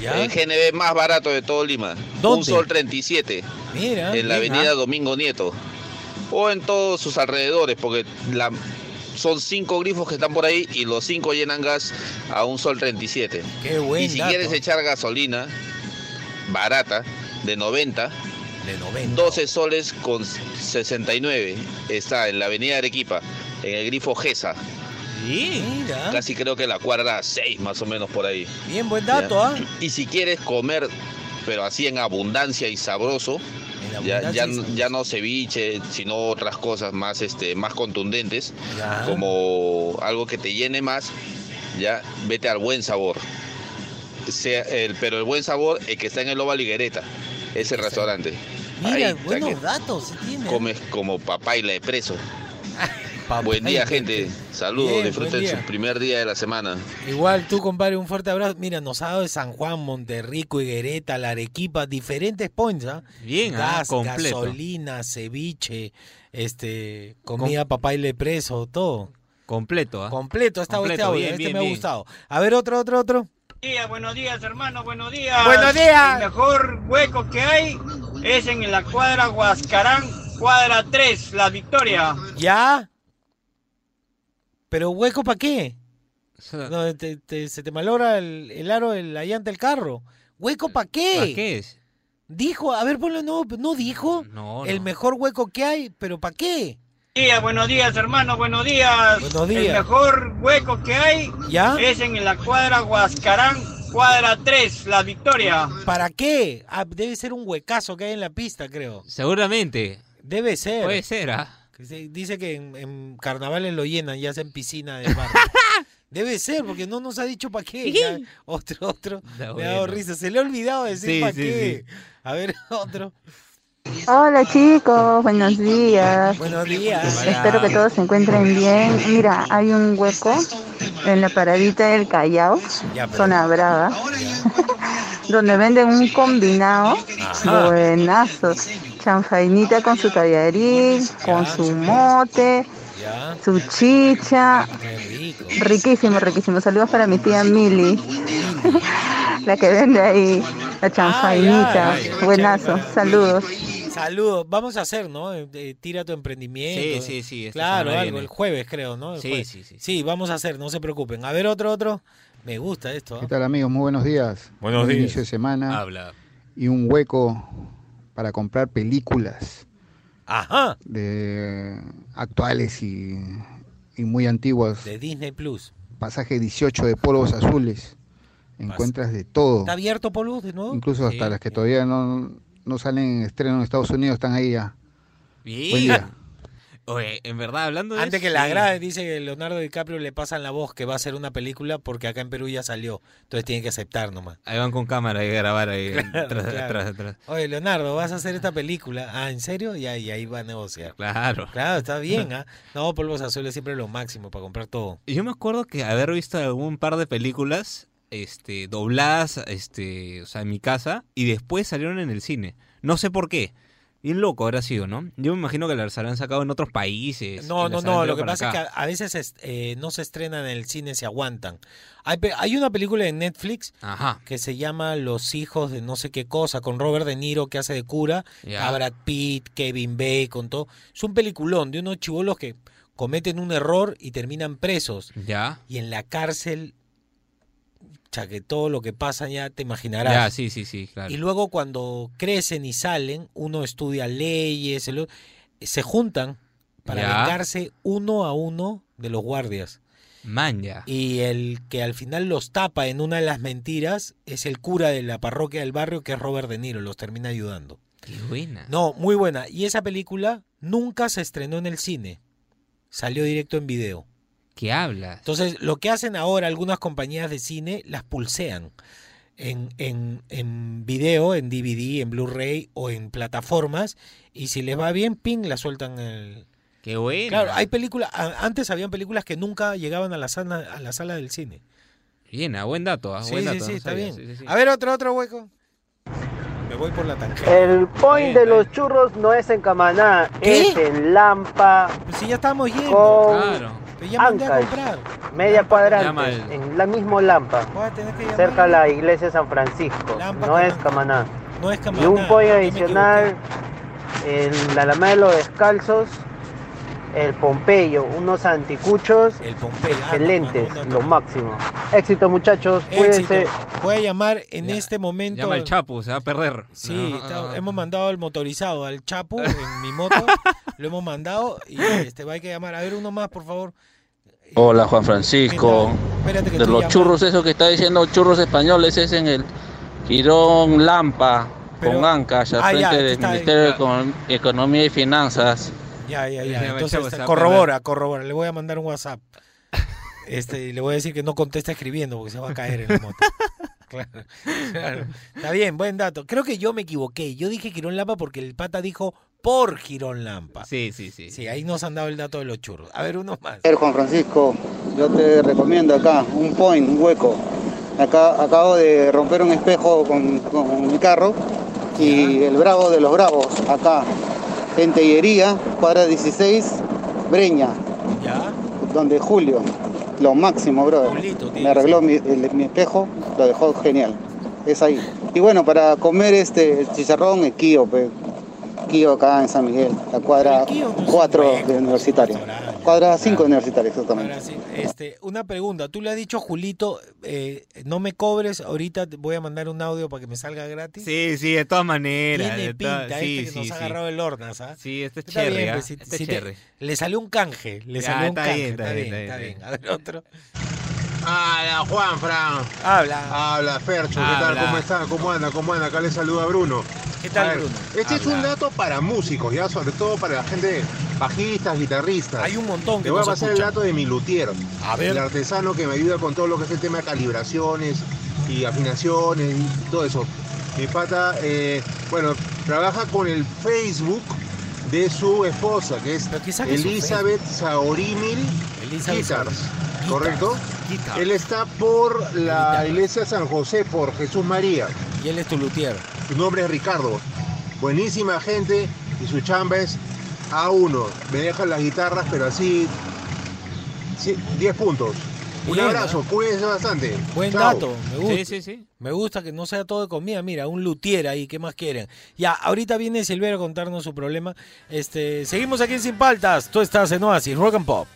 Ya. El GNB más barato de todo Lima. ¿Dónde? Un sol 37. Mira. en la avenida. Domingo Nieto. O en todos sus alrededores, porque la- son cinco grifos que están por ahí y los cinco llenan gas a un sol 37. Qué buen y si dato. quieres echar gasolina barata, de 90, De 90. 12 soles con 69. Está en la avenida Arequipa, en el grifo GESA. Mira. Casi creo que la cuadra 6 más o menos por ahí. Bien, buen dato. ¿ah? Y si quieres comer, pero así en abundancia y sabroso, ya, no ceviche, sino otras cosas más, este, más contundentes, Ya. como algo que te llene más, ya vete al buen sabor. Sea el, pero el buen sabor el que está en el Loba Liguereta, ese restaurante. Mira, Ahí, buenos datos se tiene. comes como papá y la de preso. Papá buen día, y gente. Saludos, Bien, disfruten su primer día de la semana. Igual tú, compadre, un fuerte abrazo. Mira, nos ha dado de San Juan, Monterrico, Higuereta, La Arequipa, diferentes points, ¿ah? Bien, ah, Gas, gasolina, ceviche, este, comida papaile preso, todo. Completo, ¿ah? Completo, está este Completo, audio, bien, este bien, me ha gustado. A ver, otro, otro, otro. días, buenos días, hermano, buenos días. Buenos días. El mejor hueco que hay es en la cuadra Huascarán, cuadra 3, La Victoria. ¿Ya? ¿Pero hueco para qué? No, te- te- se te malogra el, el aro de la llanta del carro. ¿Hueco para qué? ¿Para qué es? Dijo, a ver, ponlo no, no dijo. No, El mejor hueco que hay, pero ¿para qué? Días, buenos días, hermano, buenos días. Buenos El días. mejor hueco que hay ¿Ya? es en la cuadra Huascarán, cuadra 3, La Victoria. ¿Para qué? Ah, debe ser un huecazo que hay en la pista, creo. Seguramente. Debe ser. Puede ser, ¿ah? Se- Dice que en, en carnavales lo llenan y hacen piscina de bar. Debe ser, porque no nos ha dicho para qué. Ya, otro, otro. Está Me ha dado risa. Se le ha olvidado decir Sí, para sí, qué. A ver, otro. Hola chicos, buenos días. Buenos días. Espero que todos se encuentren bien. Mira, hay un hueco en la paradita del Callao, Ya, zona brava, donde venden un combinado Ajá. buenazo. chanfainita con su tallarín, con su mote, su chicha. Riquísimo, riquísimo. Saludos para mi tía Mili, la que vende ahí la chanfainita. Buenazo, saludos. Saludos. Vamos a hacer, ¿no? Eh, eh, tira tu emprendimiento. Sí, sí, sí, esta Claro, algo. viene. El jueves, creo, ¿no? El Sí, jueves. sí, sí. Sí, vamos a hacer, no se preocupen. A ver, otro, otro. Me gusta esto. ¿ah? ¿Qué tal amigos? Muy buenos días. Buenos Buen días. inicio de semana. Habla. Y un hueco para comprar películas Ajá. de actuales y, y muy antiguas. De Disney Plus. Pasaje 18 de Polvos Azules. Encuentras de todo. ¿Está abierto, Polo, de nuevo? Incluso hasta las que todavía no, no salen en estreno en Estados Unidos están ahí ya. Buen Bien. día. Oye, en verdad, hablando de Antes eso, que la sí. grabe, dice que Leonardo DiCaprio le pasan la voz que va a hacer una película porque acá en Perú ya salió. Entonces tiene que aceptar nomás. Ahí van con cámara y grabar ahí. Claro, atrás, claro. atrás, atrás. Oye, Leonardo, vas a hacer esta película. Ah, ¿en serio? Y ahí, ahí va a negociar. Claro. Claro, está bien, ¿ah? No, polvos azules siempre lo máximo para comprar todo. Y Yo me acuerdo que haber visto algún par de películas este, dobladas este, o sea, en mi casa y después salieron en el cine. No sé por qué. Bien loco habrá sido, ¿no? Yo me imagino que las habrán sacado en otros países. No, no, no. Lo que pasa es que a, veces es- eh, no se estrenan en el cine, se aguantan. Hay, hay una película en Netflix Ajá. que se llama Los hijos de no sé qué cosa, con Robert De Niro que hace de cura, Ya. a Brad Pitt, Kevin Bacon, todo. Es un peliculón de unos chivolos que cometen un error y terminan presos. Ya. Y en la cárcel, que todo lo que pasa ya te imaginarás. Ya, sí, sí, sí, claro. Y luego cuando crecen y salen, uno estudia leyes, el se juntan para Ya. vengarse uno a uno de los guardias. Manja. Y el que al final los tapa en una de las mentiras es el cura de la parroquia del barrio, que es Robert De Niro, los termina ayudando. Qué buena. No, muy buena. Y esa película nunca se estrenó en el cine. Salió directo en video. ¿Qué hablas? Entonces, lo que hacen ahora algunas compañías de cine, las pulsean en, en, en video, en DVD, en Blu-ray o en plataformas. Y si les va bien, ping, la sueltan. El... Qué buena. Claro, hay películas, a- antes habían películas que nunca llegaban a la sala, a la sala del cine. Bien, ah, buen dato. ah, Sí, buen sí, dato, sí, no está sabía, bien. sí, sí, sí. A ver, otro, otro hueco. Me voy por la tangente. El point de los churros no es en Camaná, ¿Qué? es en Lampa. Pues si ya estamos yendo. Con Claro. Ya mandé a Ancash, comprar. media llama el- en la mismo Lampa, Voy a tener que llamar. cerca a la iglesia de San Francisco. Lampa No es. Camaná. No es Y Camaná, un pollo ya me adicional en la Alameda de los Descalzos, el Pompeyo, unos anticuchos El Pompeyo. Ah, excelentes, no, no, no, lo máximo. Éxito muchachos, cuídense. Voy a llamar en este momento. Llama al Chapo, se va a perder. Sí, No, está- no, no. hemos mandado al motorizado, al Chapo, en mi moto. lo hemos mandado y este, va a que llamar. A ver, uno más, por favor. Hola Juan Francisco. Espérate que De los churros, eso que está diciendo churros españoles es en el Girón Lampa, Pero- con Ancash, al Ah, ya, frente del está, Ministerio de ya. Economía y Finanzas. Ya, ya, ya. Entonces, corrobora, corrobora. Le voy a mandar un WhatsApp. Este, y le voy a decir que no contesta escribiendo porque se va a caer en la moto. Claro, claro. Está bien, buen dato. Creo que yo me equivoqué. Yo dije Girón Lampa porque el pata dijo por Girón Lampa. Sí, sí, sí. Sí, ahí nos han dado el dato de los churros. A ver, uno más. A ver, Juan Francisco, yo te recomiendo acá un point, un hueco. Acá acabo de romper un espejo con, con mi carro y el bravo de los bravos, acá en Tellería, cuadra 16, Breña, ¿Ya? donde Julio, lo máximo, brother. Julito, tiene Me arregló mi, el- mi espejo, lo dejó genial. Es ahí. Y bueno, para comer este el chicharrón, pe. Kio acá en San Miguel, la cuadra 4 de Universitario. Cuadra 5 de Universitario, exactamente. Este, una pregunta. Tú le has dicho, Julito, eh, no me cobres, ahorita te voy a mandar un audio para que me salga gratis. Sí, sí, de todas maneras. Tiene de pinta sí, este que sí, nos ha sí. agarrado el hornas, ¿ah? Sí, este es Está bien, ¿ah? pues, si- Este es si te- le salió un canje, le Ya, salió un está canje. bien, Está está bien, bien, está está bien. bien. A ver, otro. Hola, Juan Fran. Habla. Habla, Fercho. ¿Qué Habla. tal? ¿Cómo está? ¿Cómo anda? ¿Cómo anda? Acá le saluda Bruno. ¿Qué tal, ver, Bruno? Este es un dato para músicos, ya, sobre todo para la gente bajistas, guitarristas. Hay un montón que Te voy a pasar el dato de mi luthier. A ver. El artesano que me ayuda con todo lo que es el tema de calibraciones y afinaciones y todo eso. Mi pata, eh, bueno, trabaja con el Facebook de su esposa, que es Elizabeth Saorimil Elizabeth Guitars. ¿correcto? Guitars. Él está por la iglesia San José, por Jesús María. Y él es tu luthier. Su nombre es Ricardo. buenísima gente y su chamba es A1. Me dejan las guitarras, pero así, sí, 10 puntos. Un Bien, abrazo, ¿eh? cuídense bastante. Buen Chao. dato, me gusta. Sí, sí, sí. Me gusta que no sea todo de comida. Mira, un luthier ahí, ¿qué más quieren? Ya, ahorita viene Silvero a contarnos su problema. Este, seguimos aquí en Sin Paltas. Tú estás en Oasis, Rock and Pop.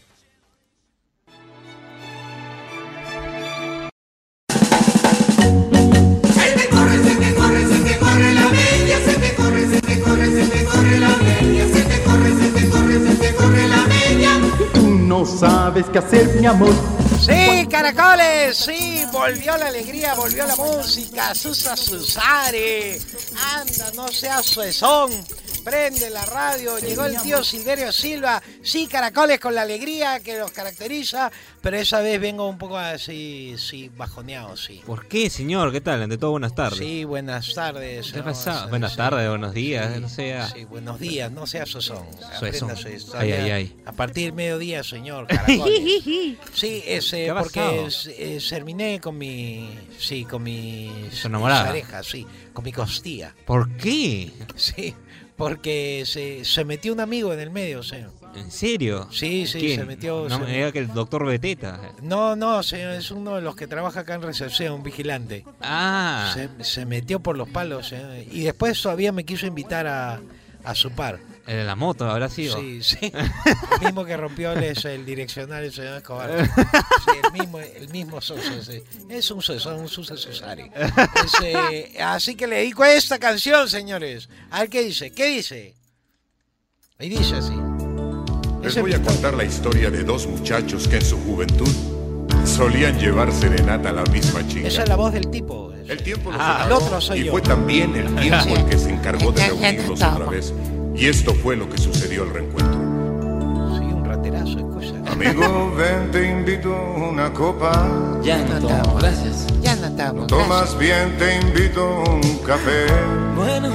Sabes qué hacer, mi amor. Sí, caracoles, sí, volvió la alegría, volvió la música, Susa Susare, anda, no seas suezón, prende la radio, llegó el tío Silverio Silva, sí, caracoles con la alegría que los caracteriza, pero esa vez vengo un poco así, sí, bajoneado, sí. ¿Por qué, señor? ¿Qué tal? Ante todo, buenas tardes. Sí, buenas tardes. ¿Qué no, pasa? sí, Buenas sí. tardes, buenos días, no sea. Sí, buenos días, no. Suezón. apréndase, está Ay, ay, ay. A partir del mediodía, señor, caracoles. Sí, ese, ¿Qué ha porque es- eh, terminé con mi, sí, con mi Su enamorada. pareja, sí, con mi costilla. ¿Por qué? Sí, porque se, se metió un amigo en el medio, o sea. ¿En serio? Sí, sí, ¿Quién? se metió. No se- me diga que el doctor Beteta. No, no, señor, es uno de los que trabaja acá en recepción, un vigilante. Ah. Se, se metió por los palos, señor, y después todavía me quiso invitar a, a su par. El de la moto habrá sido. Sí, sí. El mismo que rompió el, el direccional el señor Escobar. Sí, el mismo, el mismo socio, sí. Es un socio, un eh, así que le dedico esta canción, señores. A ver qué dice. ¿Qué dice? Y dice así. Les voy a contar la historia de dos muchachos que en su juventud solían llevar serenata a la misma chica. Esa es la voz del tipo. El tiempo los Ah, el otro soy y yo. fue también el tiempo Sí. el que se encargó de reunirlos otra vez. Y esto fue lo que sucedió al reencuentro. Sí, un raterazo, escucha. Amigo, ven, te invito a una copa. Ya no gracias. Ya no estamos. Tomas bien, te invito a un café. Bueno.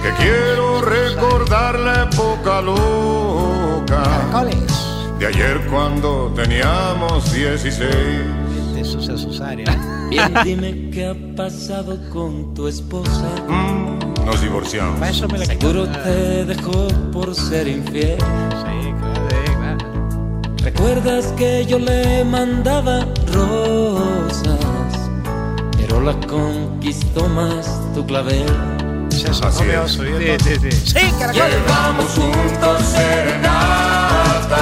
Que quiero recordar la época loca. De ayer cuando teníamos 16. De Susari. Bien, dime qué ha pasado con tu esposa. Nos divorciamos. Para eso me la Seguro te dejó por ser infiel. ¿Recuerdas que yo le mandaba rosas? Pero la conquistó más tu clavel. Así es. Sí, sí, sí. Sí, caracoles. Llevamos juntos serenata.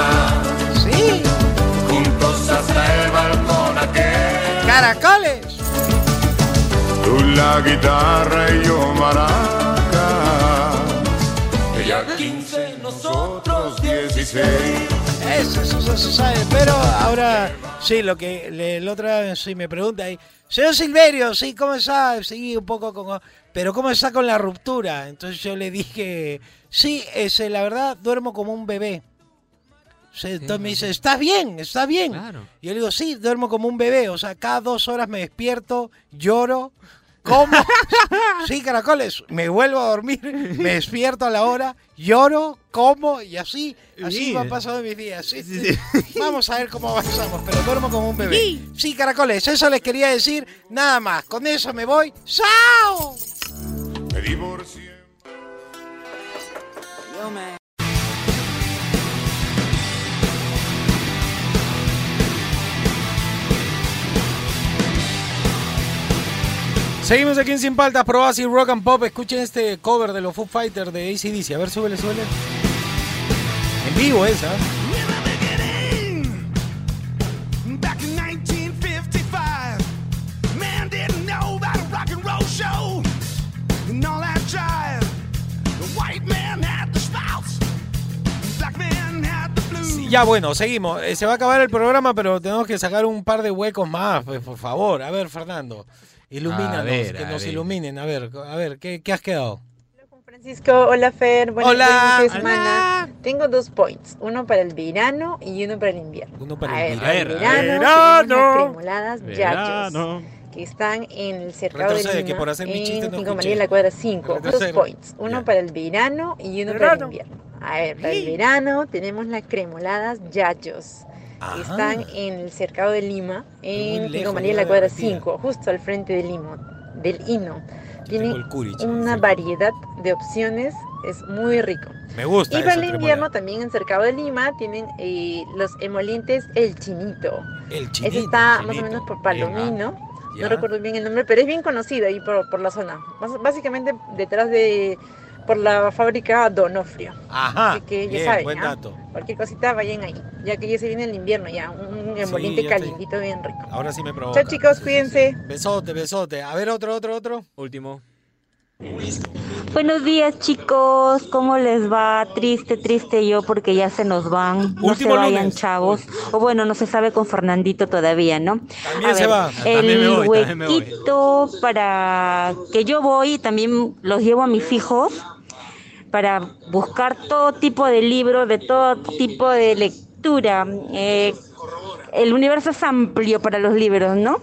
Sí. Juntos hasta el balcón aquel. Caracoles. Tú la guitarra y yo maraca. Nosotros 16. Eso, eso, eso se sabe. Pero ahora, sí, lo que le, el otra vez sí me pregunta ahí, señor Silverio, sí, ¿cómo está? Sí, un poco con... Pero ¿cómo está con la ruptura? Entonces yo le dije, sí, ese, la verdad, duermo como un bebé. Entonces me dice, ¿estás bien? ¿Estás bien? Y yo le digo, sí, duermo como un bebé. O sea, cada dos horas me despierto, lloro, como. sí, caracoles, me vuelvo a dormir, me despierto a la hora, lloro, como y así. Así Bien. van pasando mis días. Sí, sí. Vamos a ver cómo avanzamos, pero duermo como un bebé. Sí, caracoles, eso les quería decir. Nada más, con eso me voy. ¡Chao! Me divorcié. Seguimos aquí en Sin Paltas, Pro y Rock and Pop. Escuchen este cover de los Foo Fighters de ACDC. A ver, súbele, súbele. En vivo esa. Back in 1955, man didn't know about a rock and roll show and all that jive. The white man had the spouts, black man had the blues. Ya bueno, seguimos. Eh, se va a acabar el programa, pero tenemos que sacar un par de huecos más, pues, por favor. A ver, Fernando, ilumínanos, A ver, que a nos ver. iluminen. A ver, a ver, ¿qué, qué has quedado? Francisco, hola Fer, bueno, Hola. de semana. Tengo dos points, uno para el verano y uno para el invierno. Uno para A el ver, el verano, verano. las Verano. que están en el cercado de Retrocede, Lima, que por hacer mi chiste en no. María la cuadra 5. Dos points, uno para el verano y uno para el invierno. A ver, para el verano tenemos las cremoladas Yayos. Que Están en el cercado de Lima, en ya la cuadra Argentina. 5, justo al frente del Limo, del Hino. Tiene una variedad de opciones, es muy rico. Me gusta Y para el invierno también en Cercado de Lima tienen eh, los emolientes El Chinito. El Ese chinito. está el más o chinito. menos por Palomino. No recuerdo bien el nombre, pero es bien conocido ahí por, por la zona. Bas- Básicamente detrás de por la fábrica Donofrio. Ajá. Así que ya bien, saben, buen ¿ah? dato. Cualquier cosita vayan ahí, ya que ya se viene el invierno ya, un emoliente ya estoy- calientito bien rico. Ahora sí me provoca. Chao chicos, cuídense. Besote, besote. A ver, otro, otro, otro. Último. Buenos días chicos, ¿cómo les va? Triste, triste yo porque ya se nos van. No Último se vayan lunes. chavos. O bueno, no se sabe con Fernandito todavía, ¿no? También se va. El También me voy, también me voy. huequito para que yo voy, también los llevo a mis hijos para buscar todo tipo de libros, de todo tipo de lectura. Eh, el universo es amplio para los libros, ¿no?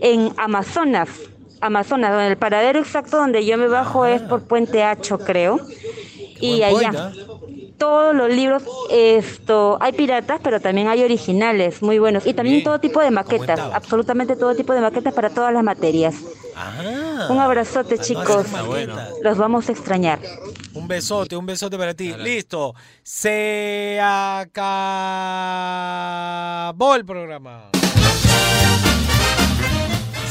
En Amazonas, Amazonas, donde el paradero exacto donde yo me bajo es por Puente Hacho, creo. Y point, allá, todos los libros, esto, hay piratas, pero también hay originales, muy buenos. Y también todo tipo de maquetas, absolutamente todo tipo de maquetas para todas las materias. Ah. Un abrazote, chicos. Los vamos a extrañar. Un besote, un besote para ti. Listo. Se acabó el programa.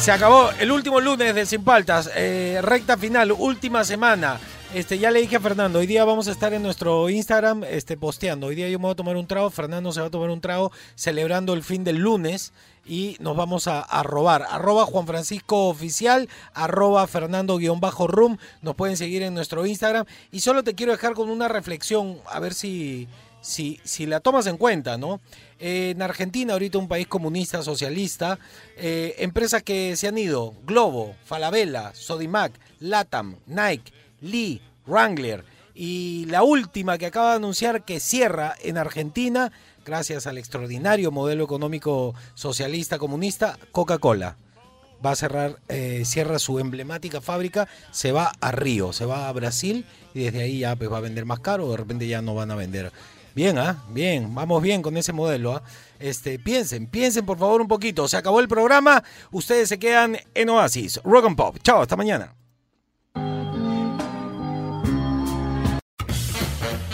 Se acabó el último lunes de Sin Paltas, eh, recta final, última semana. Este, ya le dije a Fernando, hoy día vamos a estar en nuestro Instagram este, posteando. Hoy día yo me voy a tomar un trago, Fernando se va a tomar un trago celebrando el fin del lunes y nos vamos a, a robar. Arroba Juan Francisco Oficial, arroba Fernando-Room. Nos pueden seguir en nuestro Instagram. Y solo te quiero dejar con una reflexión, a ver si, si, si la tomas en cuenta, ¿no? Eh, en Argentina, ahorita un país comunista, socialista, eh, empresas que se han ido, Globo, Falabella, Sodimac, Latam, Nike, Lee, Wrangler y la última que acaba de anunciar que cierra en Argentina, gracias al extraordinario modelo económico socialista comunista, Coca-Cola. Va a cerrar, eh, cierra su emblemática fábrica, se va a Río, se va a Brasil y desde ahí ya pues va a vender más caro, de repente ya no van a vender. Bien, ¿ah? Bien, vamos bien con ese modelo, ¿ah? Este, piensen, piensen por favor un poquito. Se acabó el programa, ustedes se quedan en Oasis. Rock and Pop. Chao, hasta mañana.